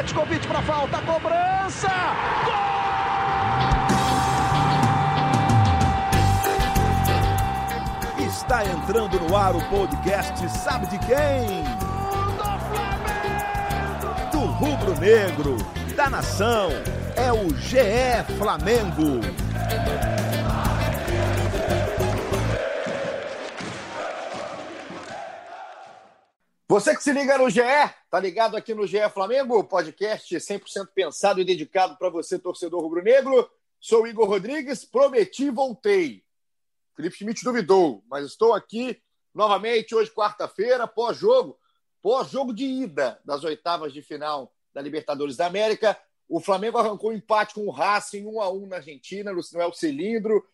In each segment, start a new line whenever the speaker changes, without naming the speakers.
Petkovic para falta, cobrança! Gol! Está entrando no ar o podcast Sabe de quem? Do rubro negro, da nação, é o GE Flamengo. Você que se liga no GE, tá ligado aqui no GE Flamengo, podcast 100% pensado e dedicado para você, torcedor rubro-negro. Sou Igor Rodrigues, prometi, voltei. Felipe Schmidt duvidou, mas estou aqui novamente hoje, quarta-feira, pós-jogo, pós-jogo de ida das oitavas de final da Libertadores da América. O Flamengo arrancou um empate com o Racing, 1 a 1 na Argentina, no é Cilindro.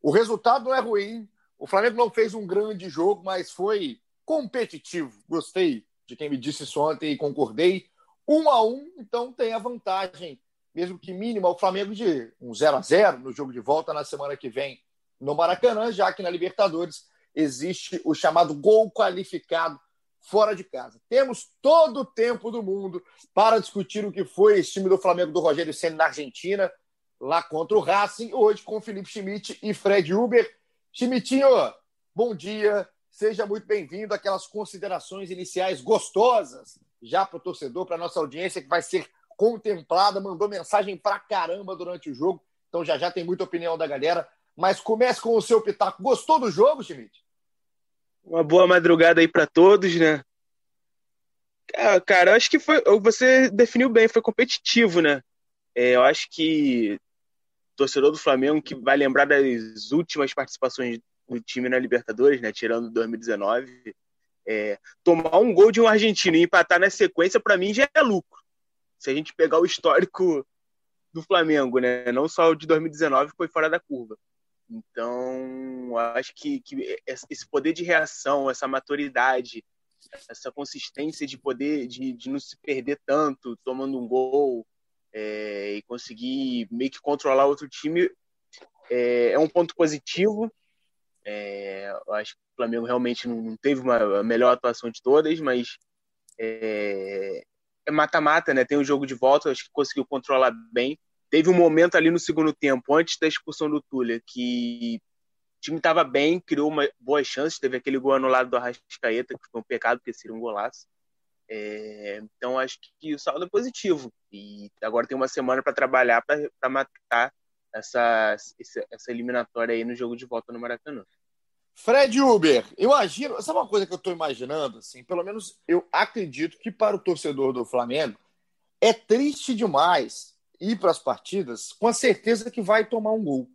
O resultado não é ruim. O Flamengo não fez um grande jogo, mas foi competitivo. Gostei de quem me disse isso ontem e concordei. Um a um, então tem a vantagem, mesmo que mínima, o Flamengo de um 0 a 0 no jogo de volta na semana que vem no Maracanã, já que na Libertadores existe o chamado gol qualificado fora de casa. Temos todo o tempo do mundo para discutir o que foi esse time do Flamengo do Rogério Senna na Argentina, lá contra o Racing, hoje com Felipe Schmidt e Fred Uber. Schmidtinho, bom dia, Seja muito bem-vindo àquelas considerações iniciais gostosas já para o torcedor, para a nossa audiência que vai ser contemplada, mandou mensagem para caramba durante o jogo, então já já tem muita opinião da galera. Mas comece com o seu pitaco. Gostou do jogo, Schmidt?
Uma boa madrugada aí para todos, né? Ah, cara, acho que foi. Você definiu bem, foi competitivo, né? É, eu acho que torcedor do Flamengo que vai lembrar das últimas participações o time na Libertadores, né? Tirando 2019. É, tomar um gol de um argentino e empatar na sequência, para mim, já é lucro. Se a gente pegar o histórico do Flamengo, né? Não só o de 2019 foi fora da curva. Então, acho que, que esse poder de reação, essa maturidade, essa consistência de poder de, de não se perder tanto tomando um gol é, e conseguir meio que controlar outro time é, é um ponto positivo é, eu acho que o Flamengo realmente não teve uma, a melhor atuação de todas, mas é, é mata-mata, é né? Tem o jogo de volta, acho que conseguiu controlar bem. Teve um momento ali no segundo tempo, antes da expulsão do Túlio, que o time estava bem, criou uma boas chances. Teve aquele gol anulado do Arrascaeta, que foi um pecado, porque seria um golaço. É, então acho que o saldo é positivo. E agora tem uma semana para trabalhar para matar essa, essa eliminatória aí no jogo de volta no Maracanã.
Fred Uber, imagino, sabe uma coisa que eu estou imaginando? Assim, pelo menos eu acredito que para o torcedor do Flamengo é triste demais ir para as partidas com a certeza que vai tomar um gol.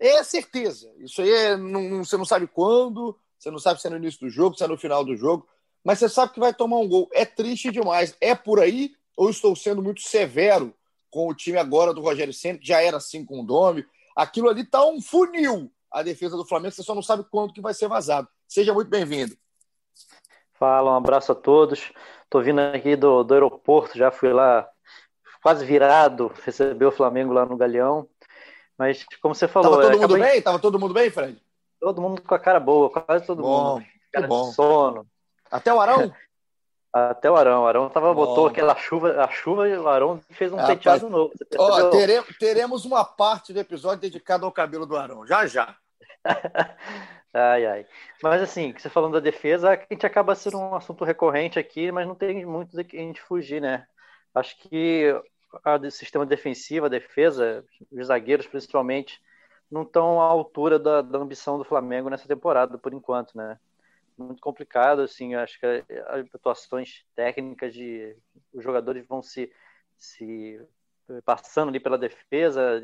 É certeza. Isso aí é, não, você não sabe quando, você não sabe se é no início do jogo, se é no final do jogo, mas você sabe que vai tomar um gol. É triste demais. É por aí ou estou sendo muito severo com o time agora do Rogério Senna, que já era assim com o Domi. Aquilo ali tá um funil, a defesa do Flamengo, você só não sabe quando que vai ser vazado. Seja muito bem-vindo.
Fala, um abraço a todos. Estou vindo aqui do, do aeroporto, já fui lá quase virado, receber o Flamengo lá no Galeão. Mas, como você falou...
Tava todo é, mundo acabei... bem? Tava todo mundo bem, Fred?
Todo mundo com a cara boa, quase todo bom, mundo. Cara bom. sono.
Até o Arão?
Até o Arão. O Arão tava, botou aquela chuva, a chuva e o Arão fez um ah, penteado novo.
Ó, teremos, teremos uma parte do episódio dedicada ao cabelo do Arão, já já.
ai, ai. Mas assim, você falando da defesa, a gente acaba sendo um assunto recorrente aqui, mas não tem muito de que a gente fugir, né? Acho que o sistema defensivo, a defesa, os zagueiros principalmente, não estão à altura da, da ambição do Flamengo nessa temporada, por enquanto, né? Muito complicado, assim, acho que as atuações técnicas de os jogadores vão se, se passando ali pela defesa,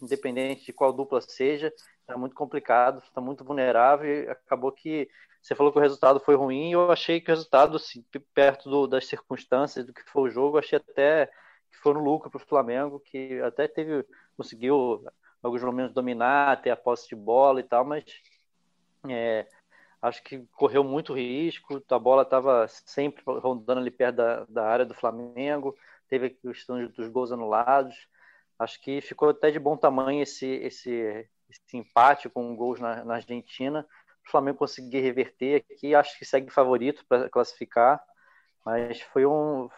independente de qual dupla seja, está muito complicado, está muito vulnerável acabou que você falou que o resultado foi ruim eu achei que o resultado, assim, perto do, das circunstâncias do que foi o jogo, achei até que foi no lucro para o Flamengo, que até teve, conseguiu alguns momentos dominar, ter a posse de bola e tal, mas é, acho que correu muito risco, a bola estava sempre rondando ali perto da, da área do Flamengo, teve a questão dos gols anulados, acho que ficou até de bom tamanho esse, esse, esse empate com gols na, na Argentina, o Flamengo conseguir reverter aqui, acho que segue favorito para classificar, mas foi um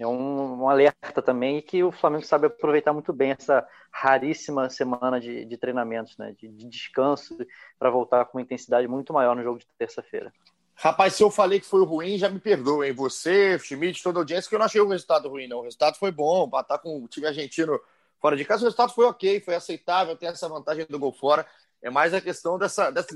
é um, um, alerta também e que o Flamengo sabe aproveitar muito bem essa raríssima semana de, de treinamentos, né, de, de descanso, para voltar com uma intensidade muito maior no jogo de terça-feira.
Rapaz, se eu falei que foi ruim, já me perdoem. Você, Schmidt, toda a audiência, que eu não achei o resultado ruim, não. O resultado foi bom, para estar com o time argentino fora de casa, o resultado foi ok, foi aceitável, tem essa vantagem do gol fora. É mais a questão dessa, dessa,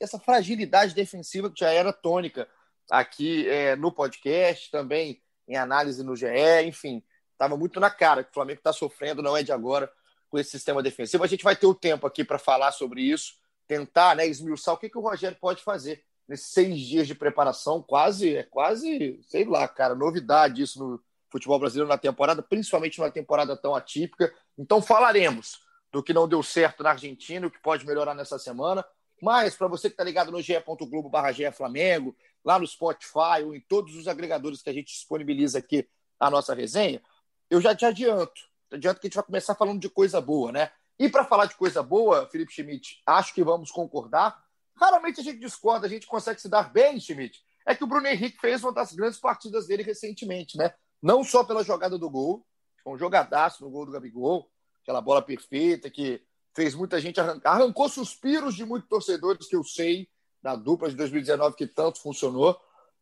dessa fragilidade defensiva que já era tônica aqui é, no podcast, também em análise no GE, enfim, estava muito na cara que o Flamengo está sofrendo, não é de agora, com esse sistema defensivo. A gente vai ter o tempo aqui para falar sobre isso, tentar né, esmiuçar o que, que o Rogério pode fazer nesses seis dias de preparação, quase, é quase, sei lá, cara, novidade isso no futebol brasileiro na temporada, principalmente numa temporada tão atípica. Então falaremos do que não deu certo na Argentina, o que pode melhorar nessa semana. Mas, para você que está ligado no ge.globo barra Flamengo, lá no Spotify ou em todos os agregadores que a gente disponibiliza aqui a nossa resenha, eu já te adianto. Adianto que a gente vai começar falando de coisa boa, né? E para falar de coisa boa, Felipe Schmidt, acho que vamos concordar. Raramente a gente discorda, a gente consegue se dar bem, Schmidt. É que o Bruno Henrique fez uma das grandes partidas dele recentemente, né? Não só pela jogada do gol, um jogadaço no gol do Gabigol, aquela bola perfeita que fez muita gente arrancar, arrancou suspiros de muitos torcedores que eu sei da dupla de 2019 que tanto funcionou.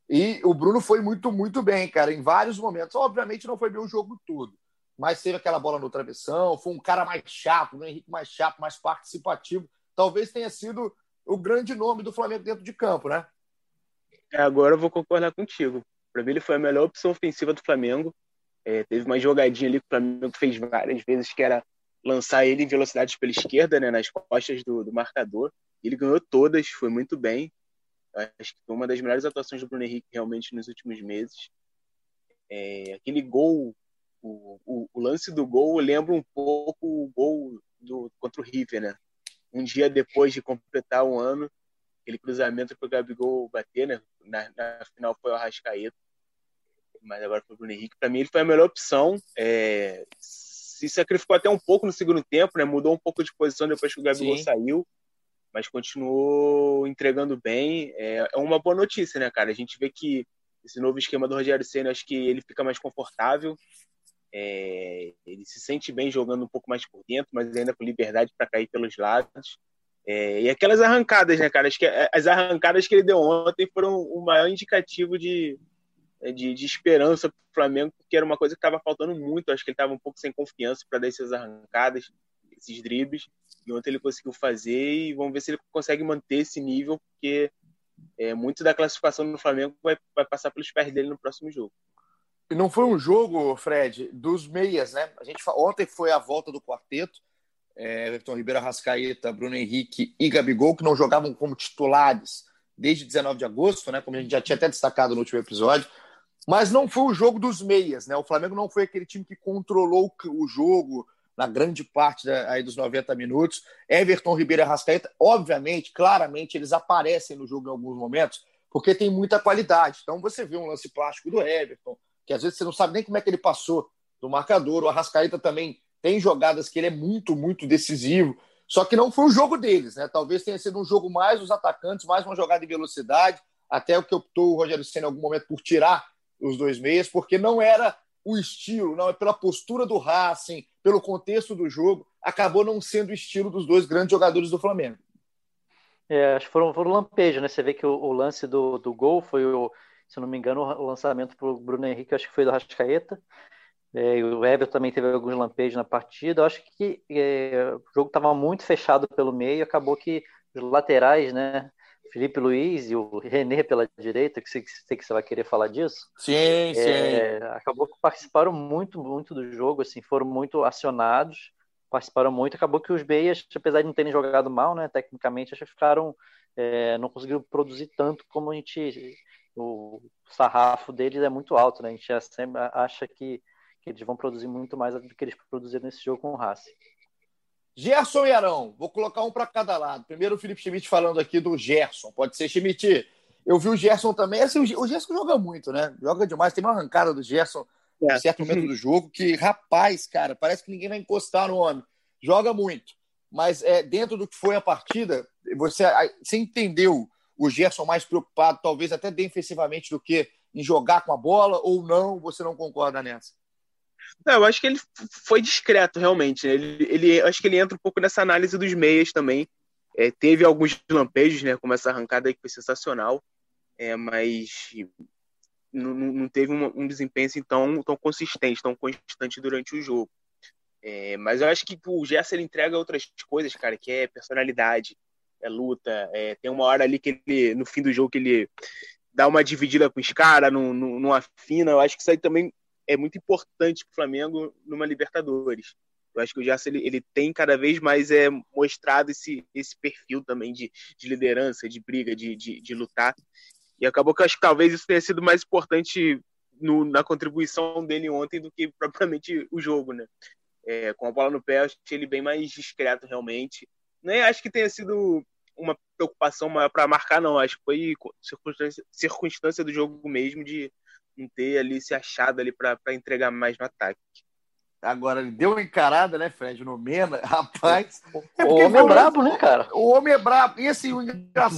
E o Bruno foi muito, muito bem, cara, em vários momentos. Obviamente não foi bem o jogo todo, mas teve aquela bola no travessão, foi um cara mais chato, o Henrique mais chato, mais participativo. Talvez tenha sido o grande nome do Flamengo dentro de campo, né?
É, agora eu vou concordar contigo. Para mim, ele foi a melhor opção ofensiva do Flamengo. É, teve uma jogadinha ali que o Flamengo fez várias vezes, que era lançar ele em velocidade pela esquerda, né, nas costas do, do marcador. Ele ganhou todas, foi muito bem. Acho que foi uma das melhores atuações do Bruno Henrique realmente nos últimos meses. É, aquele gol, o, o, o, lance do gol lembra um pouco o gol do, contra o River, né? Um dia depois de completar um ano, aquele cruzamento para o Gabigol bater, né? Na, na, final foi o Arrascaeta, mas agora foi o Bruno Henrique. Para mim, ele foi a melhor opção. É, se sacrificou até um pouco no segundo tempo, né? Mudou um pouco de posição depois que o Gabigol Sim. saiu mas continuou entregando bem. É, é, uma boa notícia, né, cara? A gente vê que esse novo esquema do Rogério Senna, acho que ele fica mais confortável. É, ele se sente bem jogando um pouco mais por dentro, mas ainda com liberdade para cair pelos lados. É, e aquelas arrancadas, né, cara? Acho que as arrancadas que ele deu ontem foram o maior indicativo de, de, de esperança para o Flamengo, porque era uma coisa que estava faltando muito. Acho que ele estava um pouco sem confiança para dar essas arrancadas, esses dribles. E ontem ele conseguiu fazer e vamos ver se ele consegue manter esse nível, porque é, muito da classificação do Flamengo vai, vai passar pelos pés dele no próximo jogo.
E não foi um jogo, Fred, dos meias, né? A gente ontem foi a volta do quarteto. É, Everton Ribeiro, Rascaeta, Bruno Henrique e Gabigol, que não jogavam como titulares desde 19 de agosto, né? Como a gente já tinha até destacado no último episódio. Mas não foi o jogo dos meias, né? O Flamengo não foi aquele time que controlou o jogo, na grande parte da, aí dos 90 minutos. Everton Ribeiro e Arrascaeta, obviamente, claramente, eles aparecem no jogo em alguns momentos, porque tem muita qualidade. Então você vê um lance plástico do Everton, que às vezes você não sabe nem como é que ele passou do marcador. O Arrascaeta também tem jogadas que ele é muito, muito decisivo. Só que não foi o jogo deles, né? Talvez tenha sido um jogo mais dos atacantes, mais uma jogada de velocidade, até o que optou o Rogério Senna em algum momento por tirar os dois meias, porque não era o estilo, não é pela postura do Racing, pelo contexto do jogo, acabou não sendo o estilo dos dois grandes jogadores do Flamengo.
É, acho que foram, foram lampejos, né? Você vê que o, o, lance do, do gol foi, o, se não me engano, o lançamento para o Bruno Henrique, acho que foi do Rascaeta. É, o Everton também teve alguns lampejos na partida. Eu acho que é, o jogo estava muito fechado pelo meio, acabou que os laterais, né? Felipe Luiz e o René pela direita, que sei que você vai querer falar disso.
Sim, é,
sim. Acabou que participaram muito, muito do jogo, assim, foram muito acionados, participaram muito. Acabou que os Beias, apesar de não terem jogado mal, né, tecnicamente, acho que ficaram, é, não conseguiram produzir tanto como a gente, o sarrafo deles é muito alto, né? A gente sempre acha que, que eles vão produzir muito mais do que eles produziram nesse jogo com o Racing.
Gerson e Arão, vou colocar um para cada lado. Primeiro o Felipe Schmidt falando aqui do Gerson. Pode ser Schmidt. Eu vi o Gerson também. Assim, o Gerson joga muito, né? Joga demais. Tem uma arrancada do Gerson é. em certo momento do jogo que, rapaz, cara, parece que ninguém vai encostar no homem. Joga muito. Mas é, dentro do que foi a partida, você, você entendeu o Gerson mais preocupado, talvez até defensivamente, do que em jogar com a bola ou não? Você não concorda nessa?
Não, eu acho que ele foi discreto, realmente. Né? Ele, ele, acho que ele entra um pouco nessa análise dos meias também. É, teve alguns lampejos, né? Como essa arrancada aí que foi sensacional. É, mas não, não teve um, um, desempenho assim, tão, tão consistente, tão constante durante o jogo. É, mas eu acho que o Gerson ele entrega outras coisas, cara, que é personalidade, é luta. É, tem uma hora ali que ele, no fim do jogo, que ele dá uma dividida com os caras, numa fina. Eu acho que isso aí também é muito importante para o Flamengo numa Libertadores. Eu acho que o Gerson ele, ele tem cada vez mais é, mostrado esse, esse perfil também de, de liderança, de briga, de, de, de lutar. E acabou que eu acho que talvez isso tenha sido mais importante no, na contribuição dele ontem do que propriamente o jogo, né? É, com a bola no pé, eu achei ele bem mais discreto realmente. Nem acho que tenha sido uma preocupação maior para marcar, não. Acho que foi circunstância, circunstância do jogo mesmo de não ter ali se achado ali para entregar mais no ataque.
Agora, ele deu uma encarada, né, Fred, no Mena, rapaz.
É o homem é brabo, né, cara?
O homem é brabo. E esse,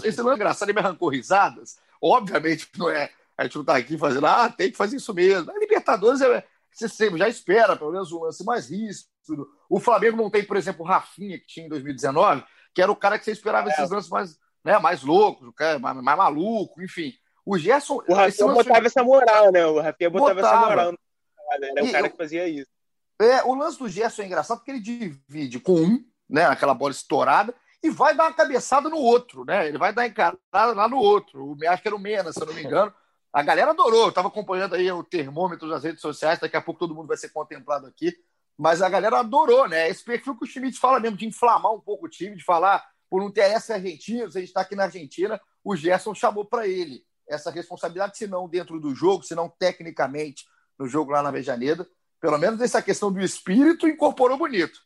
esse não é engraçado, ele me arrancou risadas. Obviamente não é. A gente não tá aqui fazendo, ah, tem que fazer isso mesmo. A Libertadores é, você sempre já espera, pelo menos, um lance mais ríspido. O Flamengo não tem, por exemplo, o Rafinha, que tinha em 2019, que era o cara que você esperava é. esses lances mais, né, mais loucos, mais, mais maluco, enfim. O Gerson.
O Rafinha botava essa moral, né? O Rafinha botava, botava. essa moral. Era o cara que fazia isso.
É, o lance do Gerson é engraçado porque ele divide com um, né? Aquela bola estourada, e vai dar uma cabeçada no outro, né? Ele vai dar encarada lá no outro. Acho que era o Mena, se eu não me engano. A galera adorou. Eu estava acompanhando aí o termômetro das redes sociais. Daqui a pouco todo mundo vai ser contemplado aqui. Mas a galera adorou, né? Esse perfil que o Schmidt fala mesmo, de inflamar um pouco o time, de falar por não ter essa argentina, a gente está aqui na Argentina, o Gerson chamou para ele essa responsabilidade, se não dentro do jogo, se não tecnicamente no jogo lá na Vejaneda. Pelo menos essa questão do espírito incorporou bonito.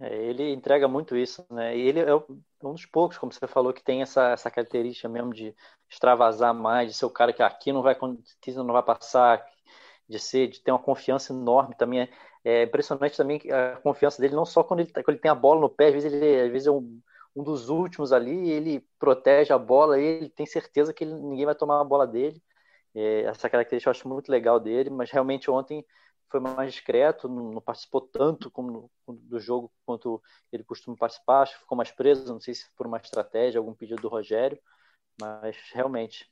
É, ele entrega muito isso, né? E ele é um dos poucos, como você falou, que tem essa, essa característica mesmo de extravasar mais, de ser o cara que aqui não vai não vai passar, de ser, de ter uma confiança enorme também. É, é impressionante também a confiança dele, não só quando ele, tá, quando ele tem a bola no pé, às vezes ele às vezes é um, um dos últimos ali, ele protege a bola, ele tem certeza que ele, ninguém vai tomar a bola dele. É, essa característica eu acho muito legal dele, mas realmente ontem foi mais discreto, não, não participou tanto como no, do jogo quanto ele costuma participar, acho que ficou mais preso, não sei se por uma estratégia, algum pedido do Rogério, mas realmente.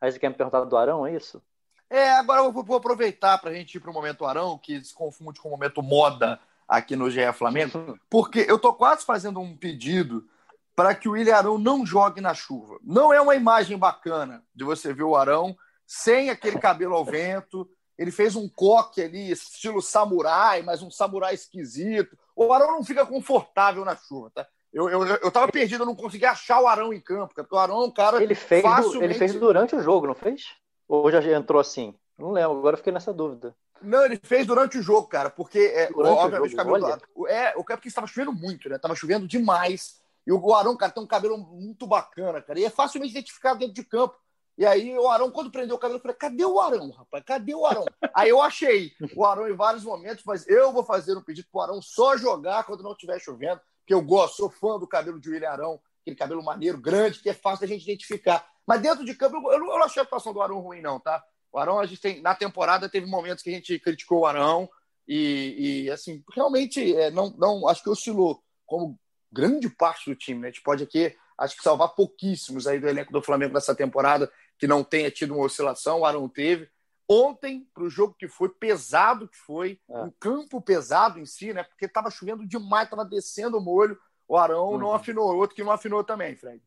Aí você quer me perguntar do Arão, é isso?
É, agora eu vou aproveitar para a gente ir para o momento Arão, que se confunde com o momento moda aqui no GE Flamengo, porque eu tô quase fazendo um pedido para que o William Arão não jogue na chuva. Não é uma imagem bacana de você ver o Arão sem aquele cabelo ao vento, ele fez um coque ali, estilo samurai, mas um samurai esquisito. O Arão não fica confortável na chuva, tá? Eu, eu, eu tava perdido, eu não conseguia achar o Arão em campo, porque o Arão é um cara.
Ele fez, facilmente... ele fez durante o jogo, não fez? Ou já entrou assim? Não lembro, agora eu fiquei nessa dúvida.
Não, ele fez durante o jogo, cara, porque é, obviamente o cabelo do lado. É, o porque estava chovendo muito, né? Tava chovendo demais. E o Arão, cara, tem um cabelo muito bacana, cara. E é facilmente identificado dentro de campo. E aí o Arão, quando prendeu o cabelo, eu falei, cadê o Arão, rapaz? Cadê o Arão? aí eu achei o Arão em vários momentos, mas eu vou fazer um pedido pro Arão só jogar quando não estiver chovendo, porque eu gosto, sou fã do cabelo de William Arão, aquele cabelo maneiro, grande, que é fácil da gente identificar. Mas dentro de campo, eu, eu não achei a atuação do Arão ruim, não, tá? O Arão, a gente tem, na temporada, teve momentos que a gente criticou o Arão e, e assim, realmente, é, não, não, acho que oscilou como grande parte do time, né? A gente pode aqui, acho que salvar pouquíssimos aí do elenco do Flamengo nessa temporada que não tenha tido uma oscilação, o Arão teve. Ontem, para o jogo que foi, pesado que foi, é. um campo pesado em si, né? Porque estava chovendo demais, estava descendo o molho, o Arão uhum. não afinou, outro que não afinou também, Fred.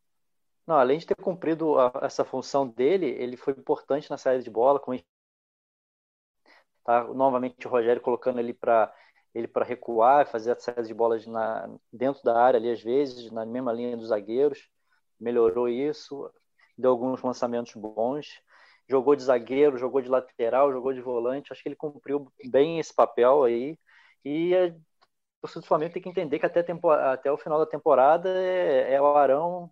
Não, além de ter cumprido a, essa função dele, ele foi importante na saída de bola, com tá novamente o Rogério colocando ele para ele para recuar, fazer a saída de bolas na, dentro da área ali às vezes, na mesma linha dos zagueiros, melhorou isso deu alguns lançamentos bons, jogou de zagueiro, jogou de lateral, jogou de volante. Acho que ele cumpriu bem esse papel aí. E o torcedor do Flamengo tem que entender que até, tempo, até o final da temporada é, é, o Arão,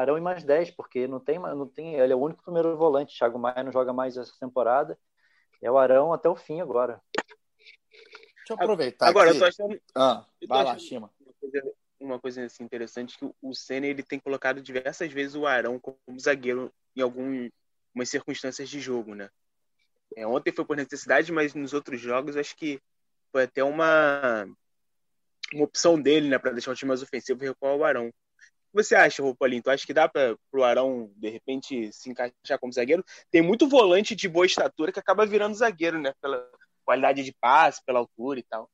Arão e mais 10, porque não tem, não tem, ele é o único primeiro volante. Thiago Maia não joga mais essa temporada. É o Arão até o fim agora.
Deixa eu aproveitar.
Agora, aqui. eu tô achando.
Ah, vai lá, Chima
uma coisa assim, interessante que o Senna ele tem colocado diversas vezes o Arão como zagueiro em algum umas circunstâncias de jogo, né? É, ontem foi por necessidade, mas nos outros jogos acho que foi até uma, uma opção dele, né, para deixar o time mais ofensivo e recuar o Arão. O que você acha, Roupolinho? Tu acha que dá para o Arão, de repente, se encaixar como zagueiro? Tem muito volante de boa estatura que acaba virando zagueiro, né? Pela qualidade de passe, pela altura e tal.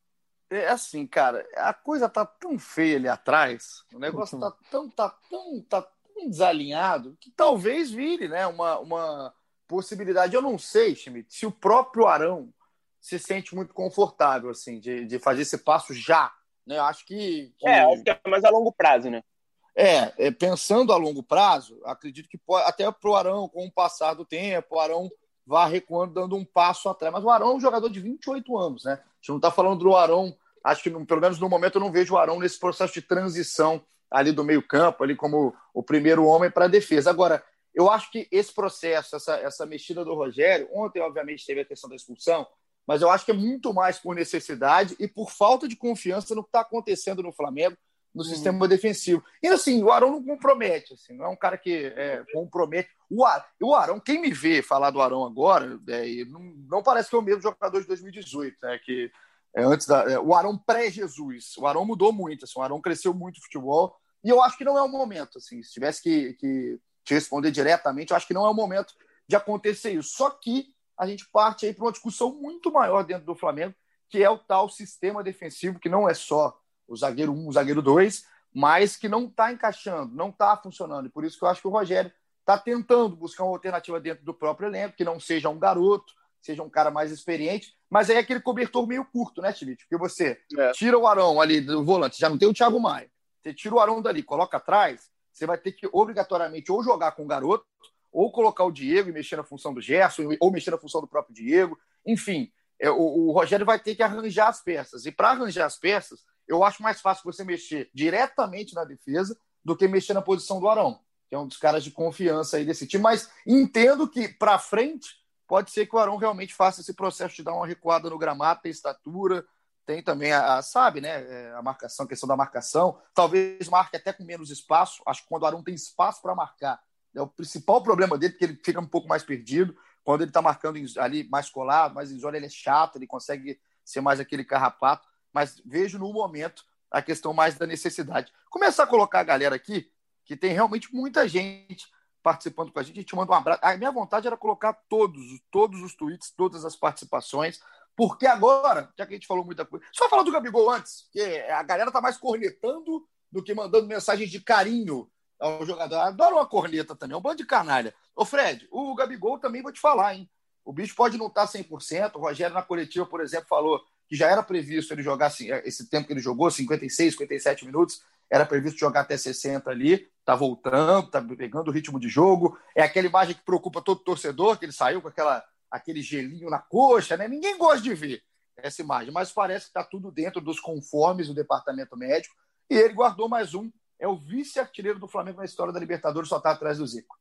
É assim, cara, a coisa tá tão feia ali atrás, o negócio tá tão, tá tão, tá tão desalinhado que talvez vire, né, uma, uma possibilidade. Eu não sei, Schmidt, se o próprio Arão se sente muito confortável, assim, de, de fazer esse passo já. Né? Eu acho que, que...
É, acho que é mais a longo prazo, né?
É, é, pensando a longo prazo, acredito que pode, até para o Arão, com o passar do tempo, o Arão vá recuando, dando um passo atrás. Mas o Arão é um jogador de 28 anos, né? A gente não está falando do Arão, acho que pelo menos no momento eu não vejo o Arão nesse processo de transição ali do meio-campo, ali como o primeiro homem para a defesa. Agora, eu acho que esse processo, essa, essa mexida do Rogério, ontem, obviamente, teve a questão da expulsão, mas eu acho que é muito mais por necessidade e por falta de confiança no que está acontecendo no Flamengo, no uhum. sistema defensivo. E assim, o Arão não compromete, assim, não é um cara que é, compromete. O, Ar, o Arão, quem me vê falar do Arão agora, é, não, não, parece que é o mesmo jogador de 2018, né? Que é antes da, é, o Arão pré-Jesus. O Arão mudou muito, assim, o Arão cresceu muito no futebol. E eu acho que não é o momento, assim, se tivesse que, que te responder diretamente, eu acho que não é o momento de acontecer isso. Só que a gente parte aí para uma discussão muito maior dentro do Flamengo, que é o tal sistema defensivo, que não é só o zagueiro 1, o zagueiro 2, mas que não está encaixando, não está funcionando. E por isso que eu acho que o Rogério está tentando buscar uma alternativa dentro do próprio elenco, que não seja um garoto, seja um cara mais experiente, mas aí é aquele cobertor meio curto, né, Tilite? Porque você é. tira o Arão ali do volante, já não tem o Thiago Maia, você tira o Arão dali, coloca atrás, você vai ter que obrigatoriamente ou jogar com o garoto, ou colocar o Diego e mexer na função do Gerson, ou mexer na função do próprio Diego. Enfim, é, o, o Rogério vai ter que arranjar as peças. E para arranjar as peças, eu acho mais fácil você mexer diretamente na defesa do que mexer na posição do Arão, que é um dos caras de confiança aí desse time. Mas entendo que para frente pode ser que o Arão realmente faça esse processo de dar uma recuada no gramado, tem estatura, tem também a, a, sabe, né, é, a marcação, a questão da marcação. Talvez marque até com menos espaço. Acho que quando o Arão tem espaço para marcar, é o principal problema dele, porque ele fica um pouco mais perdido. Quando ele está marcando ali mais colado, mais em zona, ele é chato, ele consegue ser mais aquele carrapato. Mas vejo no momento a questão mais da necessidade. Começar a colocar a galera aqui, que tem realmente muita gente participando com a gente. A gente manda um abraço. A minha vontade era colocar todos, todos os tweets, todas as participações, porque agora, já que a gente falou muita coisa. Só falar do Gabigol antes, que a galera tá mais cornetando do que mandando mensagens de carinho ao jogador. Adoro uma corneta também, é um bando de canalha. Ô, Fred, o Gabigol também vou te falar, hein? O bicho pode não estar 100%. O Rogério, na coletiva, por exemplo, falou que já era previsto ele jogar assim, esse tempo que ele jogou, 56, 57 minutos, era previsto jogar até 60 ali. Tá voltando, tá pegando o ritmo de jogo. É aquela imagem que preocupa todo torcedor, que ele saiu com aquela, aquele gelinho na coxa, né? Ninguém gosta de ver essa imagem, mas parece que está tudo dentro dos conformes do departamento médico. E ele guardou mais um é o vice-artilheiro do Flamengo na história da Libertadores, só está atrás do Zico.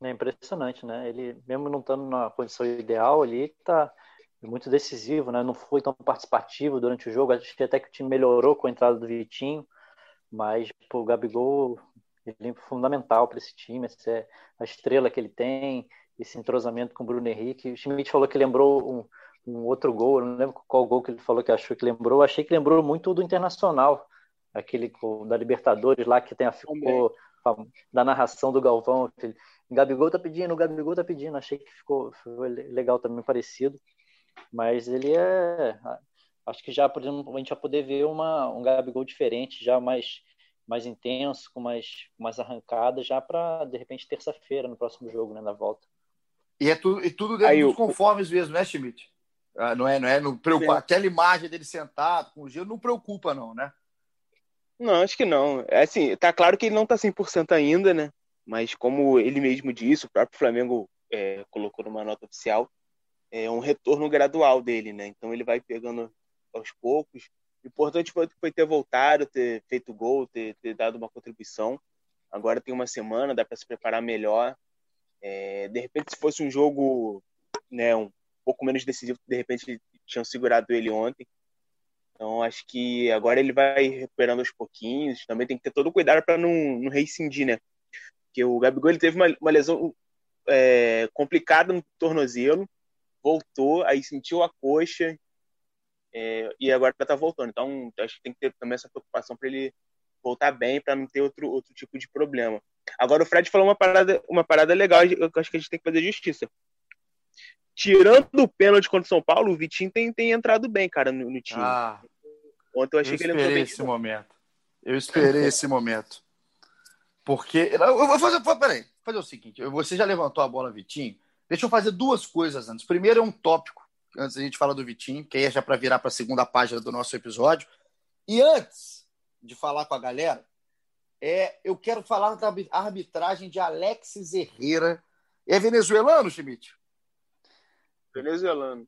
É impressionante, né? Ele, mesmo não estando na condição ideal, ele está muito decisivo, né? Não foi tão participativo durante o jogo. Acho que até que o time melhorou com a entrada do Vitinho, mas pô, o Gabigol ele é fundamental para esse time, essa é a estrela que ele tem, esse entrosamento com o Bruno Henrique. O Schmidt falou que lembrou um, um outro gol, eu não lembro qual gol que ele falou que achou que lembrou. Eu achei que lembrou muito do Internacional aquele da Libertadores lá que tem a ficou da narração do Galvão. Gabigol tá pedindo, o Gabigol tá pedindo. Achei que ficou legal também, parecido. Mas ele é. Acho que já, por exemplo, a gente vai poder ver uma, um Gabigol diferente, já mais, mais intenso, com mais, mais arrancada, já para, de repente, terça-feira, no próximo jogo, né, na volta.
E é tudo, e tudo dentro Aí, dos conformes mesmo, né, Schmidt? Ah, não é, não é, não preocupa. Aquela imagem dele sentado com o gelo não preocupa, não, né?
Não, acho que não. É assim, tá claro que ele não tá 100% ainda, né? Mas como ele mesmo disse, o próprio Flamengo é, colocou numa nota oficial, é um retorno gradual dele, né? Então ele vai pegando aos poucos. O importante foi, foi ter voltado, ter feito gol, ter, ter dado uma contribuição. Agora tem uma semana, dá para se preparar melhor. É, de repente, se fosse um jogo né, um pouco menos decisivo, de repente tinham segurado ele ontem. Então, acho que agora ele vai recuperando aos pouquinhos. Também tem que ter todo o cuidado para não, não né? Porque o Gabigol ele teve uma, uma lesão é, complicado no tornozelo, voltou, aí sentiu a coxa é, e agora tá voltando. Então, acho que tem que ter também essa preocupação para ele voltar bem, para não ter outro, outro tipo de problema. Agora, o Fred falou uma parada, uma parada legal, eu acho que a gente tem que fazer justiça. Tirando o pênalti contra o São Paulo, o Vitinho tem, tem entrado bem, cara, no, no time.
Ah,
Ontem eu achei
eu
que ele entrou bem.
esse momento. Eu esperei esse momento. Porque. Eu vou fazer. Peraí, vou fazer o seguinte: você já levantou a bola, Vitinho. Deixa eu fazer duas coisas antes. Primeiro é um tópico, antes a gente falar do Vitinho, que aí é já para virar para a segunda página do nosso episódio. E antes de falar com a galera, é, eu quero falar da arbitragem de Alexis Herrera. É venezuelano, Schmidt?
Venezuelano.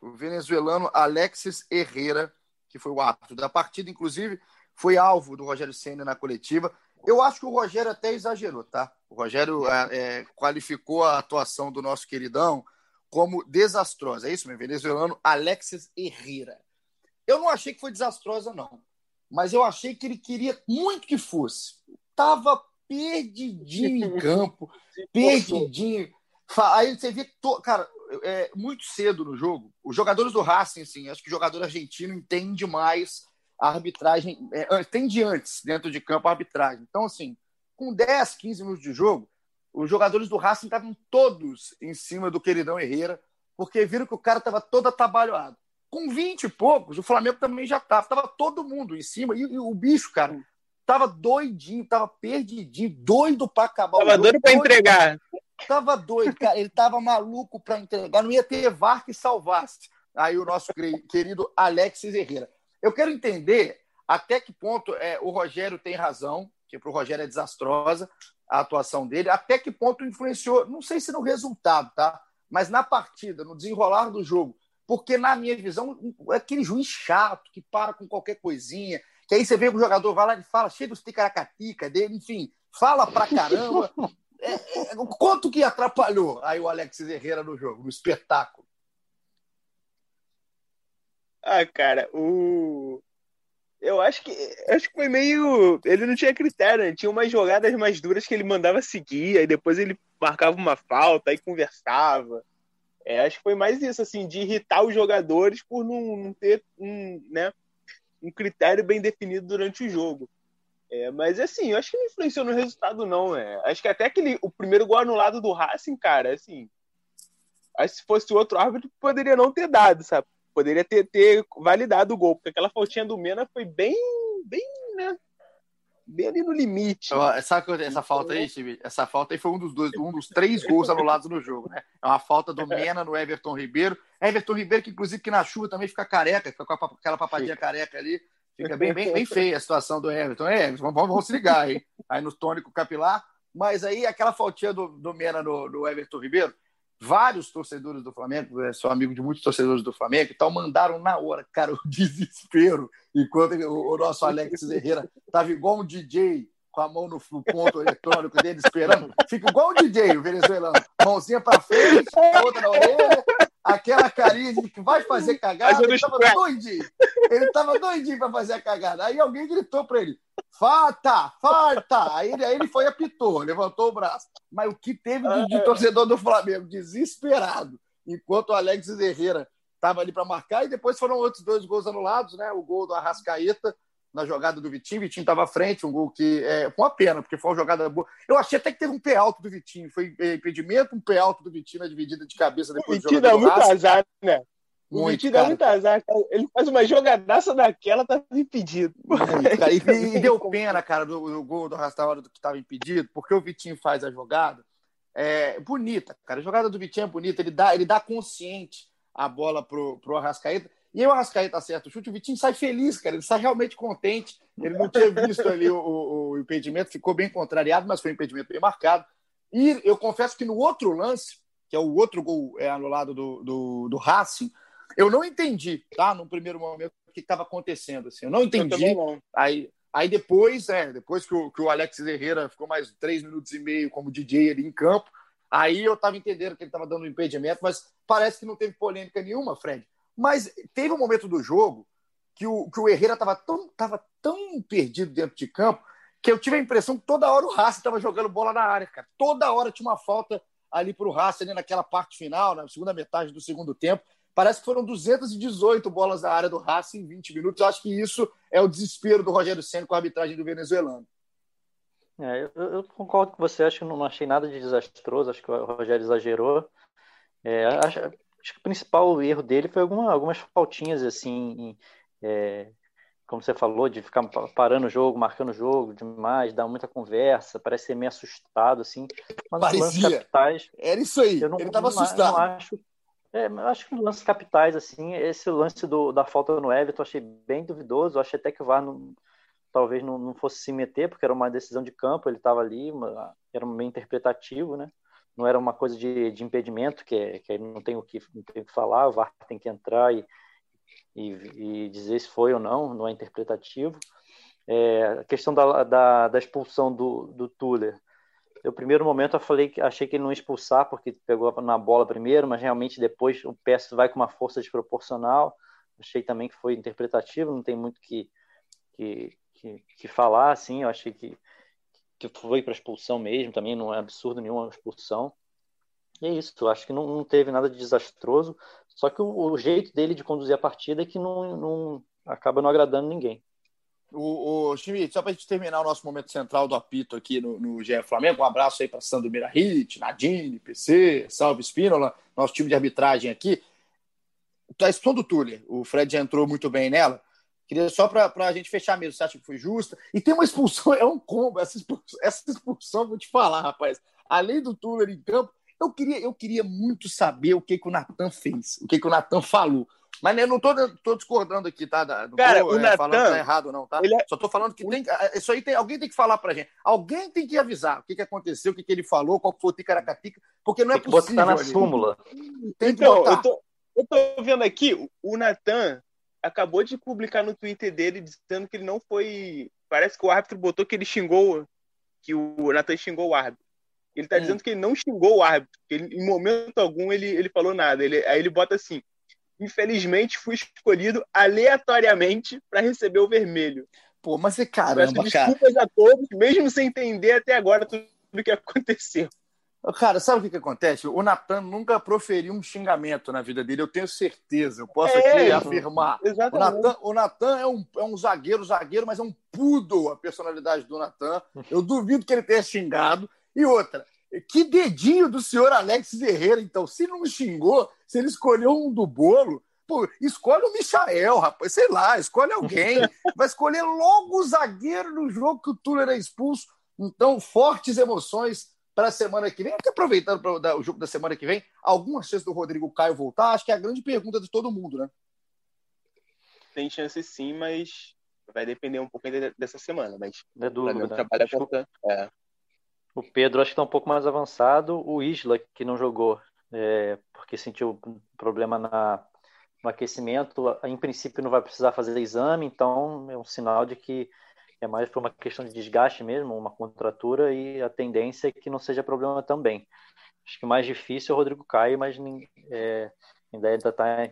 O venezuelano Alexis Herrera, que foi o árbitro da partida, inclusive, foi alvo do Rogério Senna na coletiva. Eu acho que o Rogério até exagerou, tá? O Rogério é, é, qualificou a atuação do nosso queridão como desastrosa. É isso mesmo, venezuelano Alexis Herrera. Eu não achei que foi desastrosa, não. Mas eu achei que ele queria muito que fosse. Tava perdidinho em campo, perdidinho. Aí você vê que, to... cara, é, muito cedo no jogo, os jogadores do Racing, assim, acho que o jogador argentino entende mais a arbitragem, é, tem de antes dentro de campo a arbitragem. Então, assim, com 10, 15 minutos de jogo, os jogadores do Racing estavam todos em cima do queridão Herrera, porque viram que o cara estava todo atabalhoado. Com 20 e poucos, o Flamengo também já estava. Estava todo mundo em cima. E, e, o bicho, cara, tava doidinho, tava perdidinho, doido para acabar
tava o jogo. doido para entregar.
Tava doido, cara. Ele tava maluco para entregar. Não ia ter VAR que salvasse. Aí o nosso querido Alexis Herrera. Eu quero entender até que ponto é, o Rogério tem razão, que para o Rogério é desastrosa a atuação dele, até que ponto influenciou, não sei se no resultado, tá? Mas na partida, no desenrolar do jogo. Porque, na minha visão, é aquele juiz chato que para com qualquer coisinha, que aí você vê que o jogador vai lá e fala, cheio dos ticaracatica dele, enfim, fala pra caramba. É, é, quanto que atrapalhou aí o Alexis Herrera no jogo, no espetáculo?
Ah, cara, o. Eu acho que acho que foi meio. Ele não tinha critério, né? Tinha umas jogadas mais duras que ele mandava seguir, aí depois ele marcava uma falta, aí conversava. É, acho que foi mais isso, assim, de irritar os jogadores por não, não ter um, né, um critério bem definido durante o jogo. É, mas assim, eu acho que não influenciou no resultado, não. É. Acho que até aquele, o primeiro gol anulado do Racing, cara, assim. Acho que se fosse outro árbitro, poderia não ter dado, sabe? Poderia ter, ter validado o gol, porque aquela faltinha do Mena foi bem, bem, né? Bem ali no limite.
Sabe que essa falta aí, Steve? Essa falta aí foi um dos dois, um dos três gols anulados no jogo, né? É uma falta do Mena no Everton Ribeiro. Everton Ribeiro, que inclusive que na chuva também fica careca, fica com aquela papadinha careca ali. Fica bem, bem, bem feia a situação do Everton. É, vamos, vamos se ligar aí. Aí no tônico capilar. Mas aí aquela faltinha do, do Mena no, no Everton Ribeiro, vários torcedores do Flamengo, é, sou amigo de muitos torcedores do Flamengo e tal, mandaram na hora, cara, o desespero. Enquanto o, nosso Alex Herrera estava igual um DJ com a mão no, no ponto eletrônico dele esperando, fica igual um DJ, o venezuelano, mãozinha para frente, outra na orelha, aquela carinha de que vai fazer cagada, ele tava doidinho, ele tava doidinho para fazer a cagada. Aí alguém gritou para ele, Falta, falta! Aí ele, aí ele foi apitou, levantou o braço. Mas o que teve de, de torcedor do Flamengo? Desesperado. Enquanto o Alex Herrera estava ali para marcar, e depois foram outros dois gols anulados, né? O gol do Arrascaeta na jogada do Vitinho. Vitinho estava à frente, um gol que é com a pena, porque foi uma jogada boa. Eu achei até que teve um pé alto do Vitinho. Foi impedimento, um pé alto do Vitinho na dividida de cabeça depois
do jogo. Vitinho dá muito azar, né? Muito, o Vitinho dá muito azar. Ele faz uma jogadaça daquela, tá impedido.
Muito, cara. E, e, deu pena, cara, do, do gol do Arrastar que estava impedido, porque o Vitinho faz a jogada é, bonita, cara. A jogada do Vitinho é bonita, ele dá, ele dá consciente a bola pro, pro Arrascaeta. E aí o Arrascaeta acerta o chute, o Vitinho sai feliz, cara. Ele sai realmente contente. Ele não tinha visto ali o, o, o impedimento, ficou bem contrariado, mas foi um impedimento bem marcado. E eu confesso que no outro lance, que é o outro gol é, anulado do, do, do Racing, eu não entendi, tá? No primeiro momento, o que estava acontecendo. Assim. Eu não entendi. Eu não. Aí, aí depois, é, depois que o, que o Alex Herrera ficou mais três minutos e meio como DJ ali em campo, aí eu estava entendendo que ele estava dando um impedimento, mas parece que não teve polêmica nenhuma, Fred. Mas teve um momento do jogo que o, que o Herrera estava tão, tava tão perdido dentro de campo que eu tive a impressão que toda hora o Racing estava jogando bola na área, cara. Toda hora tinha uma falta ali para o Racing, ali naquela parte final, na segunda metade do segundo tempo. Parece que foram 218 bolas da área do Racing em 20 minutos. Eu acho que isso é o desespero do Rogério Senna com a arbitragem do venezuelano.
É, eu, eu, concordo com você, acho que não, não, achei nada de desastroso, acho que o Rogério exagerou. É, acho, acho, que o principal erro dele foi alguma, algumas faltinhas, assim, é, como você falou, de ficar parando o jogo, marcando o jogo demais, dar muita conversa, parece ser meio assustado, assim.
Mas Parecia. capitais. Era isso aí, não, ele estava assustado.
Não acho, é, eu acho que nos lances capitais, assim, esse lance do, da falta no Everton achei bem duvidoso. Achei até que o VAR não, talvez não, não fosse se meter, porque era uma decisão de campo, ele estava ali, uma, era meio interpretativo, né? Não era uma coisa de, de impedimento, que, é, que não tem o que, tem que falar, o VAR tem que entrar e, e, e dizer se foi ou não, não é interpretativo. É, a questão da, da, da, expulsão do, do Tuller. No primeiro momento eu falei que achei que ele não ia expulsar porque pegou na bola primeiro, mas realmente depois o pé vai com uma força desproporcional. Achei também que foi interpretativo, não tem muito que, que, que, que falar, assim, eu achei que, que foi para expulsão mesmo, também não é absurdo nenhuma expulsão. E é isso, acho que não, não teve nada de desastroso, só que o, o, jeito dele de conduzir a partida é que não, não acaba não agradando ninguém.
O, o Schmidt, só para a gente terminar o nosso momento central do apito aqui no, no GE Flamengo, um abraço aí para Sandro Mirahit, Nadine, PC, Salve Spínola, nosso time de arbitragem aqui. A expulsão do Tuller, o Fred já entrou muito bem nela. Queria só para a gente fechar mesmo, você acha que foi justa? E tem uma expulsão, é um combo. Essa expulsão, essa expulsão vou te falar, rapaz. Além do Tuller em campo, eu queria, eu queria muito saber o que, que o Natan fez, o que, que o Natan falou. Mas eu não estou discordando aqui, tá? Não
Cara, tô, o é, Natan,
falando que tá errado, não, tá? É... Só estou falando que tem. Isso aí tem, alguém tem que falar pra gente. Alguém tem que avisar o que, que aconteceu, o que, que ele falou, qual foi o ticaracatica, porque não é tem é possível.
Botar na súmula.
Tem que então, botar. Eu tô, eu tô vendo aqui, o Natan acabou de publicar no Twitter dele dizendo que ele não foi. Parece que o árbitro botou que ele xingou, que o Nathan xingou o árbitro. Ele tá hum. dizendo que ele não xingou o árbitro, que ele, em momento algum ele, ele falou nada. Ele, aí ele bota assim: infelizmente fui escolhido aleatoriamente para receber o vermelho.
Pô, mas é caramba,
Peço desculpas
cara.
a todos, mesmo sem entender até agora tudo o que aconteceu.
Cara, sabe o que, que acontece? O Natan nunca proferiu um xingamento na vida dele, eu tenho certeza. Eu posso é, aqui afirmar. Exatamente. O Natan é um, é um zagueiro, zagueiro, mas é um pudo a personalidade do Natan. Eu duvido que ele tenha xingado. E outra, que dedinho do senhor Alex Herrera, então. Se não xingou, se ele escolheu um do bolo, pô, escolhe o Michael, rapaz, sei lá, escolhe alguém. Vai escolher logo o zagueiro no jogo que o Tuller é expulso. Então, fortes emoções para a semana que vem. Até aproveitando para o jogo da semana que vem, alguma chance do Rodrigo Caio voltar? Acho que é a grande pergunta de todo mundo, né?
Tem chance sim, mas vai depender um pouco dessa semana. Mas
é dúvida.
trabalha conta. É.
O Pedro acho que está um pouco mais avançado. O Isla, que não jogou é, porque sentiu problema na, no aquecimento, em princípio não vai precisar fazer exame, então é um sinal de que é mais por uma questão de desgaste mesmo, uma contratura, e a tendência é que não seja problema também. Acho que mais difícil é o Rodrigo Caio, mas é, ainda está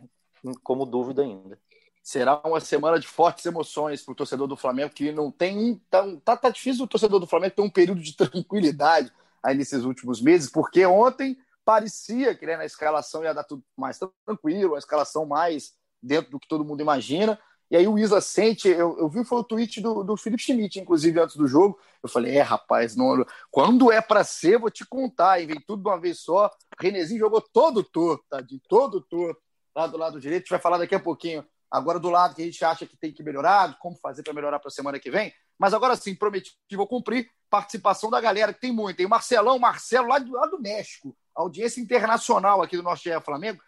como dúvida ainda.
Será uma semana de fortes emoções para o torcedor do Flamengo, que não tem. Tá, tá difícil o torcedor do Flamengo ter um período de tranquilidade aí nesses últimos meses, porque ontem parecia que né, na escalação ia dar tudo mais tranquilo, a escalação mais dentro do que todo mundo imagina. E aí o Isla sente, eu, eu vi foi o tweet do, do Felipe Schmidt, inclusive, antes do jogo. Eu falei, é, rapaz, não, quando é para ser, vou te contar. E vem tudo de uma vez só. Renezinho jogou todo torto, de todo torto, lá do lado direito. A gente vai falar daqui a pouquinho. Agora do lado que a gente acha que tem que melhorar, como fazer para melhorar para a semana que vem. Mas agora sim, prometi, vou cumprir. Participação da galera, que tem muito. Tem o Marcelão, Marcelo, lá do, lá do México. Audiência internacional aqui do nosso GE Flamengo.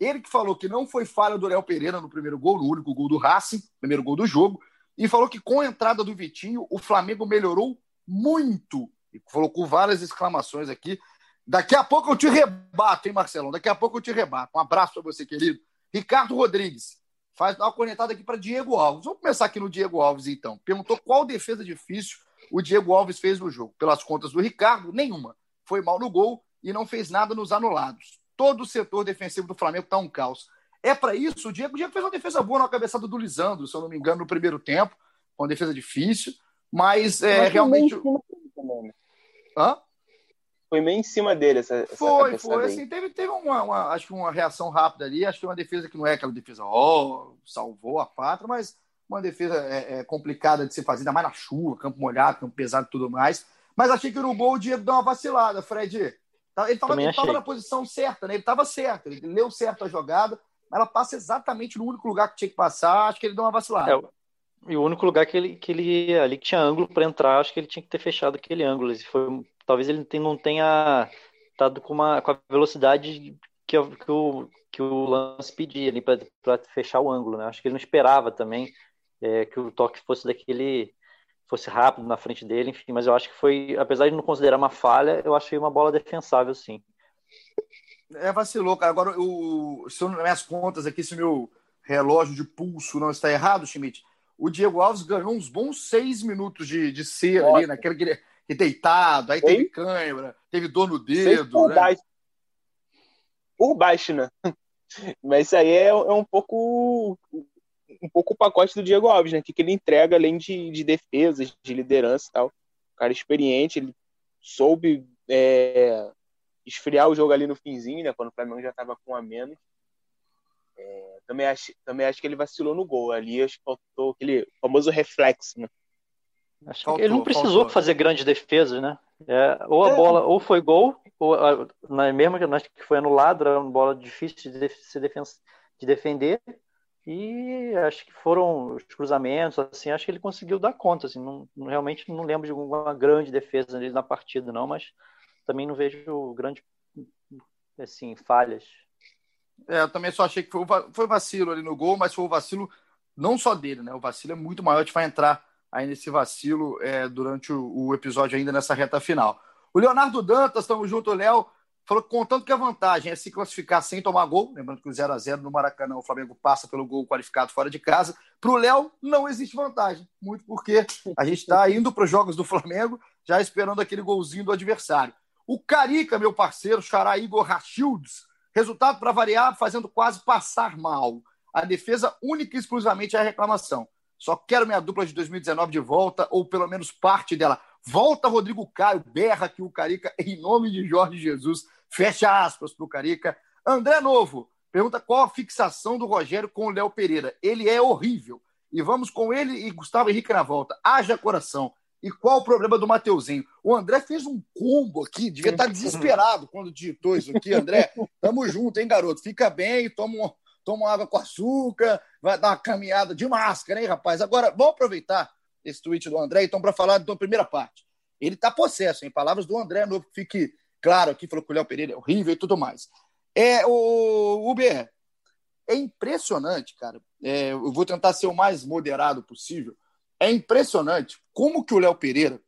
Ele que falou que não foi falha do Léo Pereira no primeiro gol, no único gol do Racing, primeiro gol do jogo, e falou que com a entrada do Vitinho, o Flamengo melhorou muito. E colocou várias exclamações aqui. Daqui a pouco eu te rebato, hein, Marcelão? Daqui a pouco eu te rebato. Um abraço para você, querido. Ricardo Rodrigues, faz uma conectada aqui para Diego Alves. Vamos começar aqui no Diego Alves, então. Perguntou qual defesa difícil o Diego Alves fez no jogo. Pelas contas do Ricardo, nenhuma. Foi mal no gol e não fez nada nos anulados todo o setor defensivo do Flamengo está um caos. É para isso, o Diego, o Diego fez uma defesa boa na cabeçada do Lisandro, se eu não me engano, no primeiro tempo, uma defesa difícil, mas é, realmente.
Também, né?
Hã?
foi meio em cima dele essa.
Foi, essa foi. Assim, teve, teve uma, uma, acho que uma reação rápida ali. Acho que uma defesa que não é aquela defesa, ó, oh, salvou a pátria, mas uma defesa é, é, complicada de se fazer, ainda mais na chuva, campo molhado, campo pesado e tudo mais. Mas achei que no gol o Diego deu uma vacilada, Fred. Tá, ele estava na posição certa, né? Ele estava certo, ele leu certo a jogada, ela passa exatamente no único lugar que tinha que passar. Acho que ele deu uma vacilada. É,
e o único lugar que ele, que ele ali que tinha ângulo para entrar, acho que ele tinha que ter fechado aquele ângulo. Foi, talvez ele não tenha estado com, uma, com a velocidade que, que, o, que o lance pedia ali para fechar o ângulo. Né? Acho que ele não esperava também é, que o toque fosse daquele fosse rápido na frente dele, enfim, mas eu acho que foi, apesar de não considerar uma falha, eu achei uma bola defensável, sim.
É, vacilou, cara. Agora, o, se eu, minhas contas aqui, se meu relógio de pulso não está errado, Schmidt, o Diego Alves ganhou uns bons seis minutos de, de ser ali, naquele que, que deitado, aí teve câimbra, teve dor no dedo. Por, né? baixo.
por baixo, né? Mas isso aí é, é, um pouco um pouco o pacote do Diego Alves, né? O que, que ele entrega além de, de defesas, de liderança e tal. O cara experiente, ele soube é, esfriar o jogo ali no finzinho, né? Quando o Flamengo já estava com a menos. É, também, acho, também acho que ele vacilou no gol. Ali acho que faltou aquele famoso reflexo, né?
Acho faltou, que ele não precisou faltou. fazer grandes defesas, né? É, ou a é. bola ou foi gol, ou a, na mesma que foi anulado, era uma bola difícil de, se de defender. E acho que foram os cruzamentos, assim, acho que ele conseguiu dar conta. Assim, não, realmente não lembro de uma grande defesa ali na partida, não, mas também não vejo grandes assim, falhas
é, eu também só achei que foi, foi vacilo ali no gol, mas foi o vacilo não só dele, né? O vacilo é muito maior, a gente vai entrar aí nesse vacilo é, durante o, o, episódio ainda nessa reta final. O Leonardo Dantas, estamos junto, Léo, falou que contanto que a vantagem é se classificar sem tomar gol, lembrando que o 0 a 0 no Maracanã, o Flamengo passa pelo gol qualificado fora de casa. Para o Léo, não existe vantagem, muito porque a gente está indo para os jogos do Flamengo, já esperando aquele golzinho do adversário. O Carica, meu parceiro, xará Igor Rachildes, Resultado para variar, fazendo quase passar mal. A defesa única e exclusivamente é a reclamação. Só quero minha dupla de 2019 de volta, ou pelo menos parte dela. Volta Rodrigo Caio, berra aqui o Carica, em nome de Jorge Jesus. Fecha aspas para o Carica. André Novo, pergunta qual a fixação do Rogério com o Léo Pereira. Ele é horrível. E vamos com ele e Gustavo Henrique na volta. Haja coração. E qual o problema do Mateuzinho? O André fez um combo aqui, devia estar desesperado quando digitou isso aqui, André. Tamo junto, hein, garoto? Fica bem, toma, toma água com açúcar, vai dar uma caminhada de máscara, hein, rapaz? Agora, vamos aproveitar esse tweet do André, então, para falar da primeira parte. Ele está possesso, em palavras do André Novo, que fique claro aqui, falou que o Léo Pereira é horrível e tudo mais. É, o Uber, é impressionante, cara. É, eu vou tentar ser o mais moderado possível é impressionante como que o Léo Pereira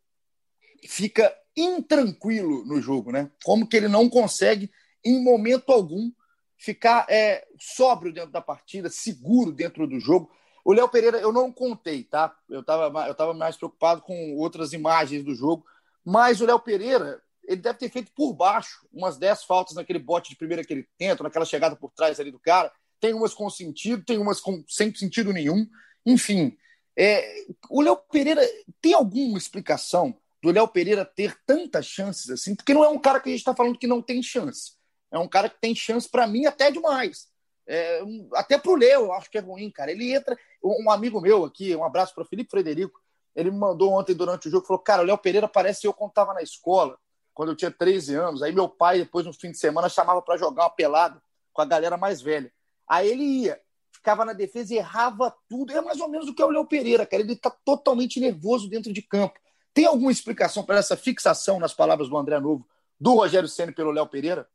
fica intranquilo no jogo, né? Como que ele não consegue, em momento algum, ficar é, sóbrio dentro da partida, seguro dentro do jogo. O Léo Pereira, eu não contei, tá? Eu estava eu tava mais preocupado com outras imagens do jogo, mas o Léo Pereira, ele deve ter feito por baixo umas 10 faltas naquele bote de primeira que ele tenta, naquela chegada por trás ali do cara. Tem umas com sentido, tem umas com, sem sentido nenhum. Enfim, é, o Léo Pereira tem alguma explicação do Léo Pereira ter tantas chances assim? Porque não é um cara que a gente está falando que não tem chance. É um cara que tem chance, para mim, até demais. É, até pro Léo, eu acho que é ruim, cara. Ele entra. Um amigo meu aqui, um abraço para Felipe Frederico, ele me mandou ontem durante o jogo falou: Cara, o Léo Pereira parece eu quando estava na escola, quando eu tinha 13 anos. Aí meu pai, depois no fim de semana, chamava para jogar uma pelada com a galera mais velha. Aí ele ia ficava na defesa e errava tudo. É mais ou menos o que é o Léo Pereira, cara. Ele está totalmente nervoso dentro de campo. Tem alguma explicação para essa fixação nas palavras do André Novo, do Rogério Senna pelo Léo Pereira?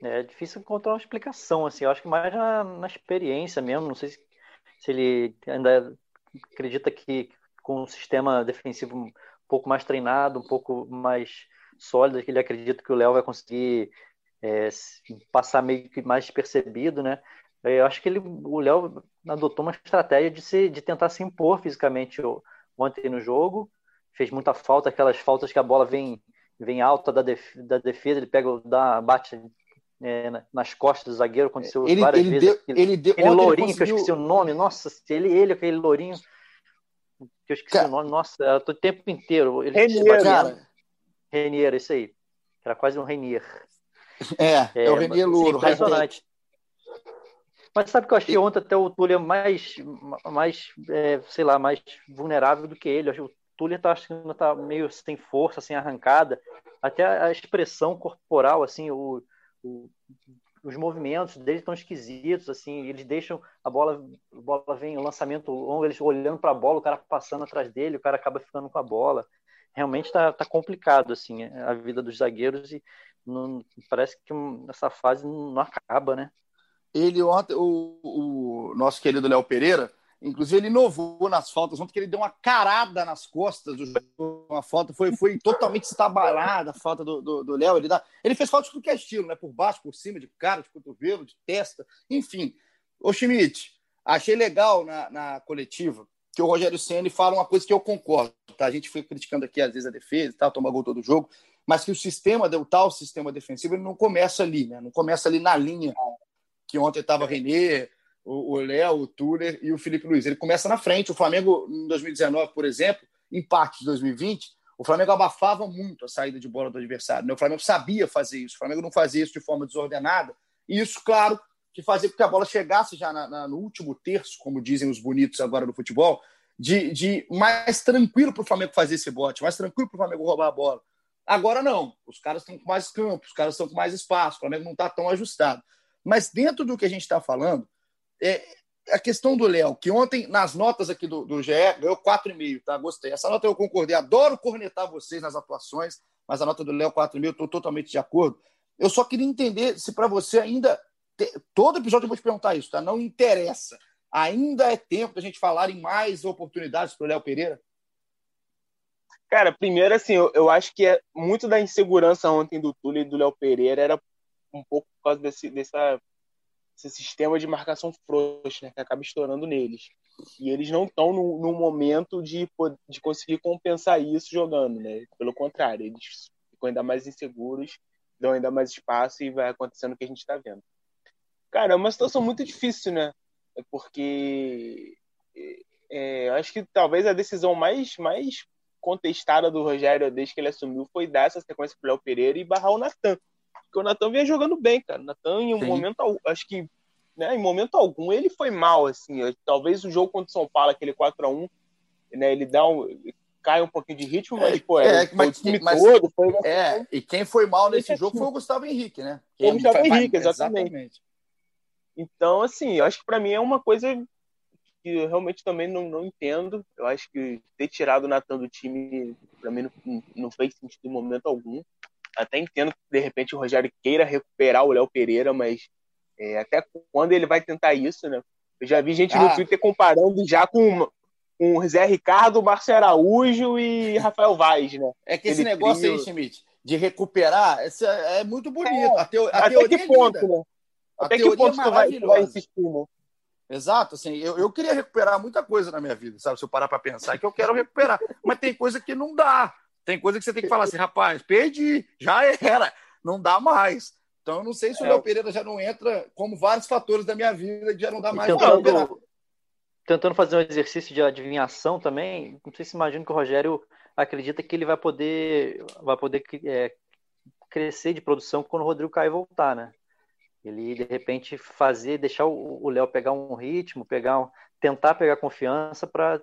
É difícil encontrar uma explicação, assim. Eu acho que mais na, na experiência mesmo. Não sei se, se, ele ainda acredita que com um sistema defensivo um pouco mais treinado, um pouco mais sólido, que ele acredita que o Léo vai conseguir é, passar meio que mais despercebido, né? Eu acho que ele, o Léo adotou uma estratégia de, se, de tentar se impor fisicamente ontem no jogo. Fez muita falta, aquelas faltas que a bola vem, vem alta da, def, da defesa, ele pega, dá, bate é, nas costas do zagueiro, aconteceu ele, várias ele vezes. Deu, aquele, ele deu, aquele lourinho conseguiu... que eu esqueci o nome, nossa, ele, ele aquele lourinho que eu esqueci cara, o nome, nossa, o tempo inteiro. Ele
Renier, cara.
Renier, isso aí. Era quase um Renier.
É, é, é o Renier Louro.
Impressionante. Mas sabe que eu achei ontem até o Túlio mais, mais é, sei lá, mais vulnerável do que ele. O Túlio tá, achando tá meio sem força, sem arrancada. Até a expressão corporal, assim, o, o os movimentos dele estão esquisitos, assim, eles deixam a bola, a bola vem, o lançamento longo, eles olhando para a bola, o cara passando atrás dele, o cara acaba ficando com a bola. Realmente está tá complicado, assim, a vida dos zagueiros e não, parece que essa fase não acaba, né?
Ele ontem, o, o nosso querido Léo Pereira, inclusive ele inovou nas faltas ontem, que ele deu uma carada nas costas do jogo, uma falta, foi, foi totalmente estabalada a falta do Léo. Ele, ele fez falta de tudo que é estilo, né? Por baixo, por cima, de cara, de cotovelo, de testa, enfim. Ô Schmidt, achei legal na, na coletiva que o Rogério Senna fala uma coisa que eu concordo, tá? A gente foi criticando aqui às vezes a defesa e tal, toma gol todo jogo, mas que o sistema, o tal sistema defensivo, ele não começa ali, né? Não começa ali na linha que ontem estava Renê, o Léo, o Tuller e o Felipe Luiz. Ele começa na frente. O Flamengo, em 2019, por exemplo, empate de 2020, o Flamengo abafava muito a saída de bola do adversário. Né? O Flamengo sabia fazer isso. O Flamengo não fazia isso de forma desordenada. E isso, claro, que fazia com que a bola chegasse já na, na, no último terço, como dizem os bonitos agora do futebol, de, de mais tranquilo para o Flamengo fazer esse bote, mais tranquilo para o Flamengo roubar a bola. Agora não. Os caras estão com mais campo, os caras estão com mais espaço. O Flamengo não está tão ajustado. Mas dentro do que a gente está falando, é, a questão do Léo, que ontem, nas notas aqui do, do GE, ganhou 4,5, tá? Gostei. Essa nota eu concordei. Adoro cornetar vocês nas atuações, mas a nota do Léo 4,5 eu estou totalmente de acordo. Eu só queria entender se para você ainda. Todo episódio eu vou te perguntar isso, tá? Não interessa. Ainda é tempo da gente falar em mais oportunidades para o Léo Pereira?
Cara, primeiro, assim, eu, eu, acho que é muito da insegurança ontem do Túlio e do Léo Pereira era um pouco por causa desse, dessa, esse sistema de marcação frouxa, né, que acaba estourando neles. E eles não estão no, no, momento de, de conseguir compensar isso jogando, né? Pelo contrário, eles ficam ainda mais inseguros, dão ainda mais espaço e vai acontecendo o que a gente está vendo. Cara, é uma situação muito difícil, né? É porque é, acho que talvez a decisão mais, mais contestada do Rogério desde que ele assumiu foi dar essa sequência para o Léo Pereira e barrar o Natan. Porque o Natan vinha jogando bem, cara. O Natan, em um Sim. momento, acho que né, em momento algum ele foi mal, assim. Talvez o jogo contra o São Paulo, aquele 4 a 1 né, ele dá um, cai um pouquinho de ritmo, mas, é, pô, é, é mas, o time mas, todo
foi... É, e quem foi mal nesse jogo foi o Gustavo Henrique, né?
o Gustavo Henrique, exatamente. exatamente. Então, assim, eu acho que para mim é uma coisa que eu realmente também não, não entendo. Eu acho que ter tirado o Natan do time, para mim, não, não fez sentido em momento algum até entendo que de repente o Rogério queira recuperar o Léo Pereira, mas é, até quando ele vai tentar isso, né? Eu já vi gente ah. no Twitter comparando já com, com o Zé Ricardo, Márcio Araújo e Rafael Vaz, né?
É que esse ele negócio trio... aí, Schmidt, de recuperar, é, é muito bonito. É, a, teo,
a até que é ponto, é né? Até que ponto tu vai, tu vai né?
Exato, assim, eu, eu queria recuperar muita coisa na minha vida, sabe? Se eu parar para pensar, é que eu quero recuperar. Mas tem coisa que não dá. Tem coisa que você tem que falar assim, rapaz, perdi, já era, não dá mais. Então eu não sei se o é. Léo Pereira já não entra como vários fatores da minha vida que já não dá mais
tentando, tentando fazer um exercício de adivinhação também, não sei se imagina que o Rogério acredita que ele vai poder vai poder é, crescer de produção quando o Rodrigo Caio voltar, né? Ele de repente fazer, deixar o Léo pegar um ritmo, pegar um, tentar pegar confiança para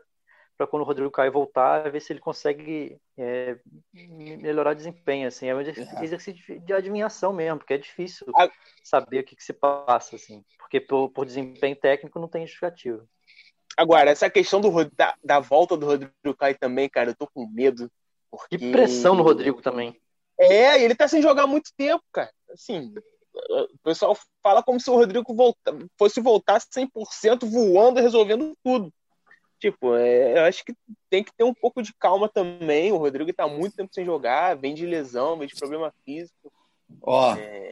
para quando o Rodrigo Caio voltar, ver se ele consegue é, melhorar desempenho. Assim. É um é. exercício de adivinhação mesmo, porque é difícil saber o que, que se passa, assim, porque por, por desempenho técnico não tem justificativa.
Agora, essa questão do, da, da, volta do Rodrigo Caio também, cara, eu tô com medo. Porque...
E pressão no Rodrigo também.
É, ele tá sem jogar há muito tempo, cara. Assim, o pessoal fala como se o Rodrigo volta, fosse voltar 100% voando e resolvendo tudo. Tipo, é, eu acho que tem que ter um pouco de calma também. O Rodrigo está muito tempo sem jogar, vem de lesão, vem de problema físico.
Ó, é...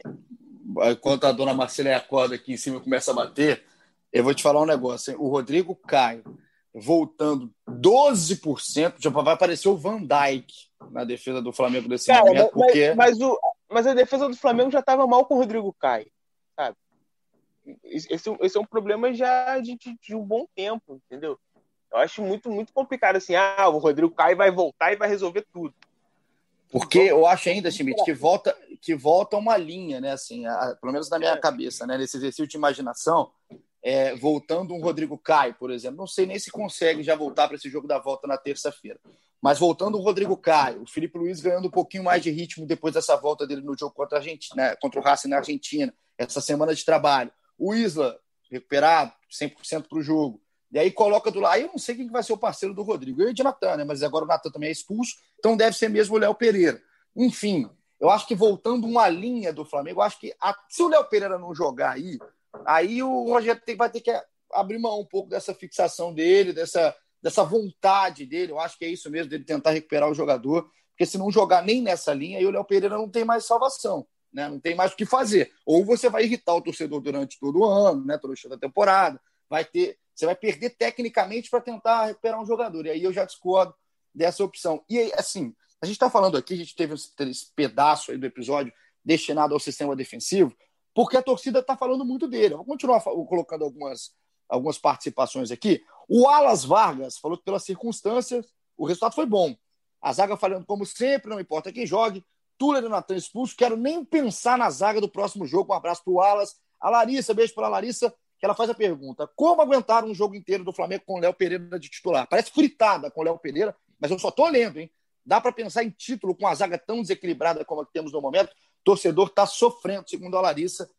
enquanto a dona Marcela acorda aqui em cima e começa a bater, eu vou te falar um negócio. Hein? O Rodrigo Caio voltando 12%, já vai aparecer o Van Dyke na defesa do Flamengo desse Cara, momento.
Mas, porque... mas, o, mas a defesa do Flamengo já estava mal com o Rodrigo Caio, sabe? Esse, esse é um problema já de, de, de um bom tempo, entendeu? Eu acho muito, muito complicado assim. Ah, o Rodrigo Caio vai voltar e vai resolver tudo.
Porque eu acho ainda, Schmidt, que volta, que volta uma linha, né? Assim, a, pelo menos na minha cabeça, né? Nesse exercício de imaginação, é, voltando um Rodrigo Caio, por exemplo. Não sei nem se consegue já voltar para esse jogo da volta na terça-feira. Mas voltando o Rodrigo Caio, o Felipe Luiz ganhando um pouquinho mais de ritmo depois dessa volta dele no jogo contra a Argentina, né, contra o Racing na Argentina, essa semana de trabalho. O Isla recuperado 100% para o jogo. E aí coloca do lado. Aí eu não sei quem vai ser o parceiro do Rodrigo. Eu e de Natan, né? Mas agora o Natan também é expulso, então deve ser mesmo o Léo Pereira. Enfim, eu acho que voltando uma linha do Flamengo, eu acho que a... se o Léo Pereira não jogar aí, aí o Rogério tem, vai ter que abrir mão um pouco dessa fixação dele, dessa dessa vontade dele. Eu acho que é isso mesmo, dele tentar recuperar o jogador, porque se não jogar nem nessa linha, aí o Léo Pereira não tem mais salvação. Né? Não tem mais o que fazer. Ou você vai irritar o torcedor durante todo o ano, né? o da temporada, vai ter, você vai perder tecnicamente para tentar recuperar um jogador. E aí eu já discordo dessa opção. E assim, a gente está falando aqui, a gente teve esse pedaço aí do episódio destinado ao sistema defensivo, porque a torcida está falando muito dele. Eu vou continuar colocando algumas, algumas participações aqui. O Alas Vargas falou que, pelas circunstâncias, o resultado foi bom. A zaga falhando como sempre, não importa quem jogue. Tuller e Natan expulso. Quero nem pensar na zaga do próximo jogo. Um abraço para o Alas. A Larissa, beijo para a Larissa, que ela faz a pergunta: como aguentar um jogo inteiro do Flamengo com o Léo Pereira de titular? Parece fritada com o Léo Pereira, mas eu só estou lendo, hein? Dá para pensar em título com a zaga tão desequilibrada como a que temos no momento? Torcedor está sofrendo, segundo a Larissa.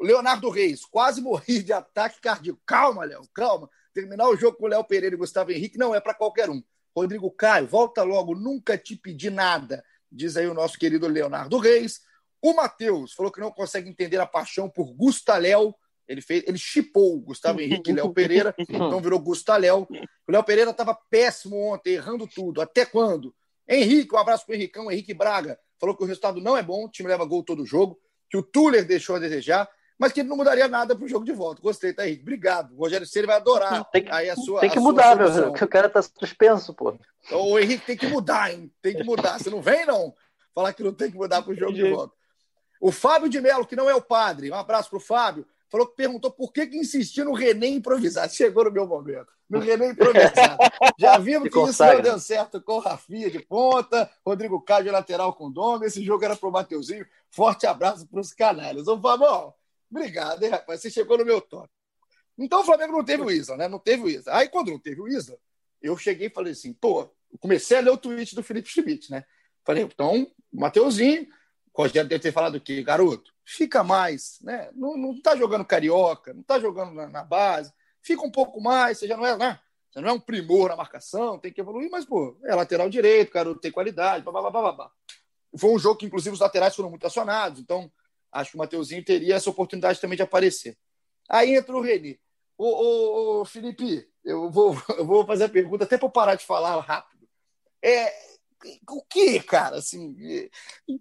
Leonardo Reis, quase morri de ataque cardíaco. Calma, Léo, calma. Terminar o jogo com o Léo Pereira e Gustavo Henrique não é para qualquer um. Rodrigo Caio, volta logo, nunca te pedi nada, diz aí o nosso querido Leonardo Reis. O Matheus falou que não consegue entender a paixão por Gustaléu. Ele fez, ele chipou Gustavo Henrique e Léo Pereira, então virou Gustaléu. O Léo Pereira estava péssimo ontem, errando tudo. Até quando? Henrique, um abraço para o Henricão, Henrique Braga, falou que o resultado não é bom, o time leva gol todo jogo, que o Tuller deixou a desejar mas que ele não mudaria nada para o jogo de volta. Gostei, tá, Henrique? Obrigado. O Rogério Ceni vai adorar
tem que,
aí a sua
Tem que mudar, meu, que o cara tá suspenso, pô.
O Henrique tem que mudar, hein? Tem que mudar. Você não vem, não? Falar que não tem que mudar para o jogo de volta. O Fábio de Melo, que não é o padre, um abraço para o Fábio, falou que perguntou por que, que insistia no René improvisar. Chegou no meu momento. No René improvisar. Já vimos que isso não deu certo com o Rafinha de ponta, Rodrigo Caio de lateral com Dom. Esse jogo era para o Mateuzinho. Forte abraço para os canalhas. Ô, Fabão, Obrigado, hein, rapaz? Você chegou no meu toque. Então o Flamengo não teve o Isla, né? Não teve o Isla. Aí quando não teve o Isla, eu cheguei e falei assim, pô, comecei a ler o tweet do Felipe Schmidt, né? Falei, então, Mateuzinho, o Rogério deve ter falado o quê? Garoto, fica mais, né? Não, tá jogando carioca, não tá jogando na, na, base, fica um pouco mais, você já não é, né? Você não é um primor na marcação, tem que evoluir, mas, pô, é lateral direito, garoto, tem qualidade, blá, blá, blá, blá. Foi um jogo que, inclusive, os laterais foram muito acionados, então acho que o Mateuzinho teria essa oportunidade também de aparecer. Aí entra o Reni. Ô, ô, ô, Felipe, eu vou, eu vou fazer a pergunta até para parar de falar rápido. É, o que, cara? Assim,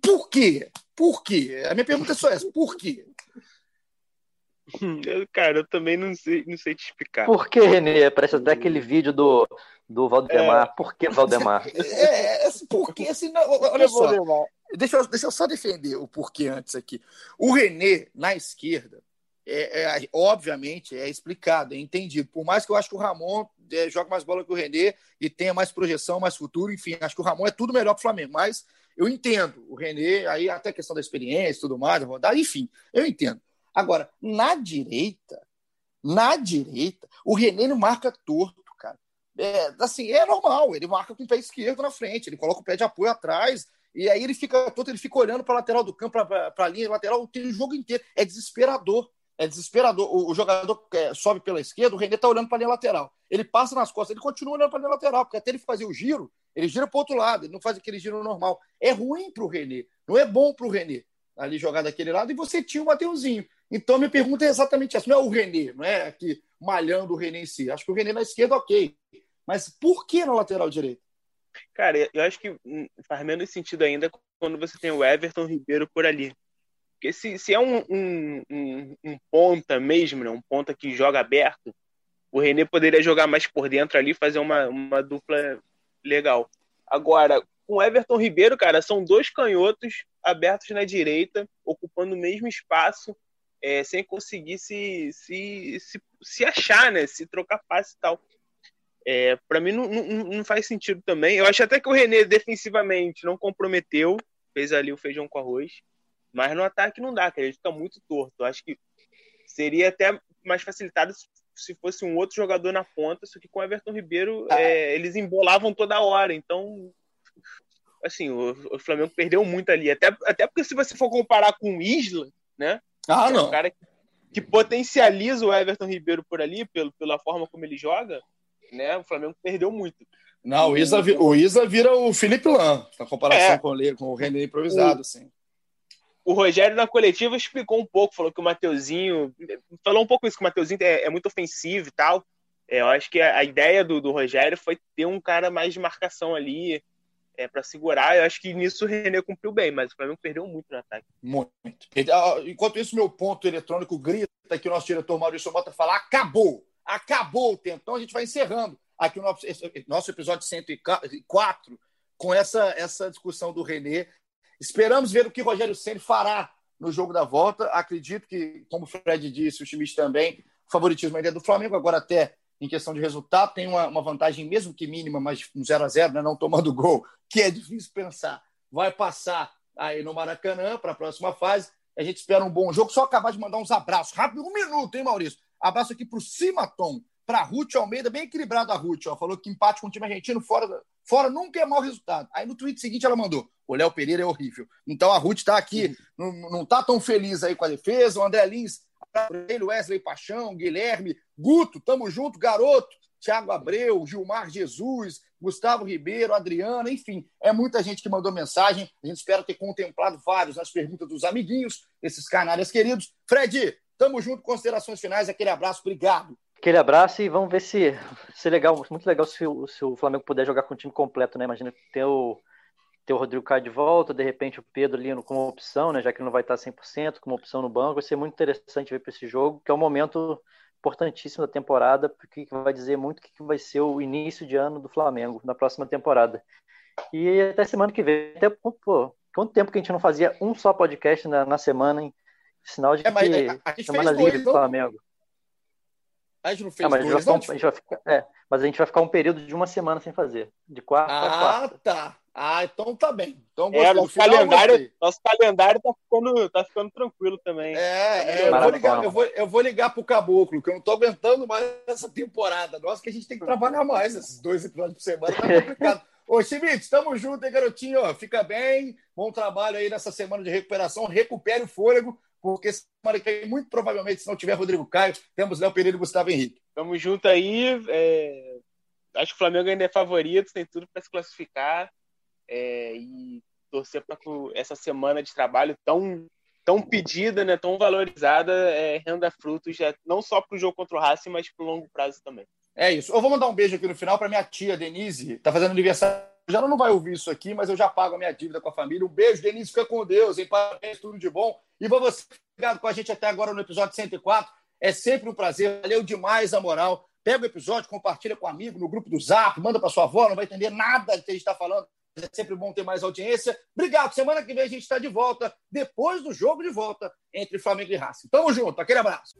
por quê? Por quê? A minha pergunta é só essa: por quê?
cara, eu também não sei, não sei te explicar.
Por que, Renê? Parece até aquele vídeo do, do Valdemar. É... Por que Valdemar?
É, é, assim, porque, assim, não, olha só. Deixa eu, deixa eu só defender o porquê antes aqui. O René, na esquerda, é, é, obviamente é explicado, é entendido. Por mais que eu acho que o Ramon é, joga mais bola que o René e tenha mais projeção, mais futuro, enfim, acho que o Ramon é tudo melhor para o Flamengo. Mas eu entendo o René, aí até a questão da experiência tudo mais, rodar, enfim, eu entendo. Agora, na direita, na direita, o René não marca torto, cara. É, assim, é normal, ele marca com o pé esquerdo na frente, ele coloca o pé de apoio atrás, e aí ele fica todo, ele fica olhando para a lateral do campo, para a linha lateral, tem o jogo inteiro. É desesperador. É desesperador. O, o jogador é, sobe pela esquerda, o René está olhando para a linha lateral. Ele passa nas costas, ele continua olhando para a linha lateral, porque até ele fazer o giro, ele gira para o outro lado, ele não faz aquele giro normal. É ruim para o René, não é bom para o René ali jogar daquele lado, e você tinha o Mateuzinho. Então, minha pergunta é exatamente essa. Não é o René, não é aqui malhando o René em si. Acho que o René na esquerda, ok. Mas por que na lateral direita?
Cara, eu acho que hum, faz menos sentido ainda quando você tem o Everton Ribeiro por ali. Porque se, se é um, um, um, um ponta mesmo, né, um ponta que joga aberto, o René poderia jogar mais por dentro ali, fazer uma, uma dupla legal. Agora, com Everton Ribeiro, cara, são dois canhotos abertos na direita, ocupando o mesmo espaço, é, sem conseguir se, se, se, se achar, né? Se trocar passe e tal. É, para mim não, não, não, faz sentido também. Eu acho até que o René defensivamente não comprometeu, fez ali o feijão com arroz, mas no ataque não dá, cara, ele fica muito torto. Eu acho que seria até mais facilitado se fosse um outro jogador na ponta, só que com o Everton Ribeiro ah. é, eles embolavam toda hora, então assim, o, o, Flamengo perdeu muito ali, até, até porque se você for comparar com o Isla, né?
Ah, é
não. Um cara que, que, potencializa o Everton Ribeiro por ali, pelo, pela forma como ele joga, né? O Flamengo perdeu muito.
Não, o Isla, o Isla vira o Felipe Lan, na comparação é. com, o, com o René improvisado, o, assim.
O Rogério na coletiva explicou um pouco, falou que o Mateuzinho. Falou um pouco isso, que o Mateuzinho é, é muito ofensivo e tal. É, eu acho que a, a ideia do, do, Rogério foi ter um cara mais de marcação ali é, para segurar. Eu acho que nisso o René cumpriu bem, mas o Flamengo perdeu muito no ataque.
Muito. Enquanto isso, meu ponto eletrônico grita que o nosso diretor Maurício Mota fala: acabou! Acabou o tempo. Então a gente vai encerrando aqui o nosso, nosso episódio 104 com essa, essa discussão do René. Esperamos ver o que Rogério Senna fará no jogo da volta. Acredito que, como o Fred disse, o Schmidt também, o favoritismo ainda é do Flamengo, agora até em questão de resultado, tem uma, uma vantagem, mesmo que mínima, mas um 0 a 0 né, não tomando gol, que é difícil pensar. Vai passar aí no Maracanã para a próxima fase. A gente espera um bom jogo. Só acabar de mandar uns abraços. Rápido, um minuto, hein, Maurício? Abraço aqui para o Simaton, para Ruth Almeida, bem equilibrado a Ruth. Ó, falou que empate com o time argentino fora, fora nunca é mau resultado. Aí no tweet seguinte ela mandou: o Léo Pereira é horrível. Então a Ruth está aqui, não, não tá tão feliz aí com a defesa. O André Lins, Wesley Paixão, Guilherme, Guto, tamo junto, garoto. Thiago Abreu, Gilmar Jesus, Gustavo Ribeiro, Adriana, enfim, é muita gente que mandou mensagem. A gente espera ter contemplado vários nas perguntas dos amiguinhos, esses canalhas queridos. Fred, Tamo junto, considerações finais, aquele abraço, obrigado.
Aquele abraço e vamos ver se, se é legal, muito legal se, se o Flamengo puder jogar com o time completo, né? Imagina ter o, ter o Rodrigo Caio de volta, de repente o Pedro ali como opção, né? Já que ele não vai estar 100%, como opção no banco, vai ser muito interessante ver para esse jogo, que é um momento importantíssimo da temporada, porque vai dizer muito o que vai ser o início de ano do Flamengo na próxima temporada. E até semana que vem, até pô, quanto tempo que a gente não fazia um só podcast na, na semana, hein? Sinal de é, mas, que a, a semana livre do Flamengo.
A gente não fez é, mas dois, a gente,
a gente vai ficar, é, mas a gente vai ficar um período de uma semana sem fazer. De quarta
ah,
a quarta.
Ah, tá. Ah, então tá bem. Então,
é, nosso, calendário, nosso calendário tá ficando, tá ficando tranquilo também.
É, é eu, vou ligar, eu, vou, eu vou ligar pro Caboclo, que eu não tô aguentando mais essa temporada. Nossa, que a gente tem que trabalhar mais. Esses dois episódios por semana tá complicado. Ô, Schmidt, tamo junto, hein, garotinho? Fica bem. Bom trabalho aí nessa semana de recuperação. Recupere o fôlego porque semana que vem, muito provavelmente, se não tiver Rodrigo Caio, temos Léo Pereira e Gustavo Henrique.
Tamo junto aí. É... Acho que o Flamengo ainda é favorito, tem tudo para se classificar é... e torcer para que essa semana de trabalho tão tão pedida, né, tão valorizada, é, renda frutos não só para o jogo contra o Racing, mas para o longo prazo também.
É isso. Eu vou mandar um beijo aqui no final para minha tia Denise, tá fazendo aniversário. Já não vai ouvir isso aqui, mas eu já pago a minha dívida com a família. Um beijo, Denise, fica com Deus, hein? Parabéns, tudo de bom. E para você ligado com a gente até agora no episódio 104. É sempre um prazer, valeu demais a moral. Pega o episódio, compartilha com um amigo no grupo do Zap, manda para sua avó, não vai entender nada que a gente está falando. É sempre bom ter mais audiência. Obrigado. Semana que vem a gente está de volta, depois do jogo de volta entre Flamengo e Racing. Tamo junto, aquele abraço.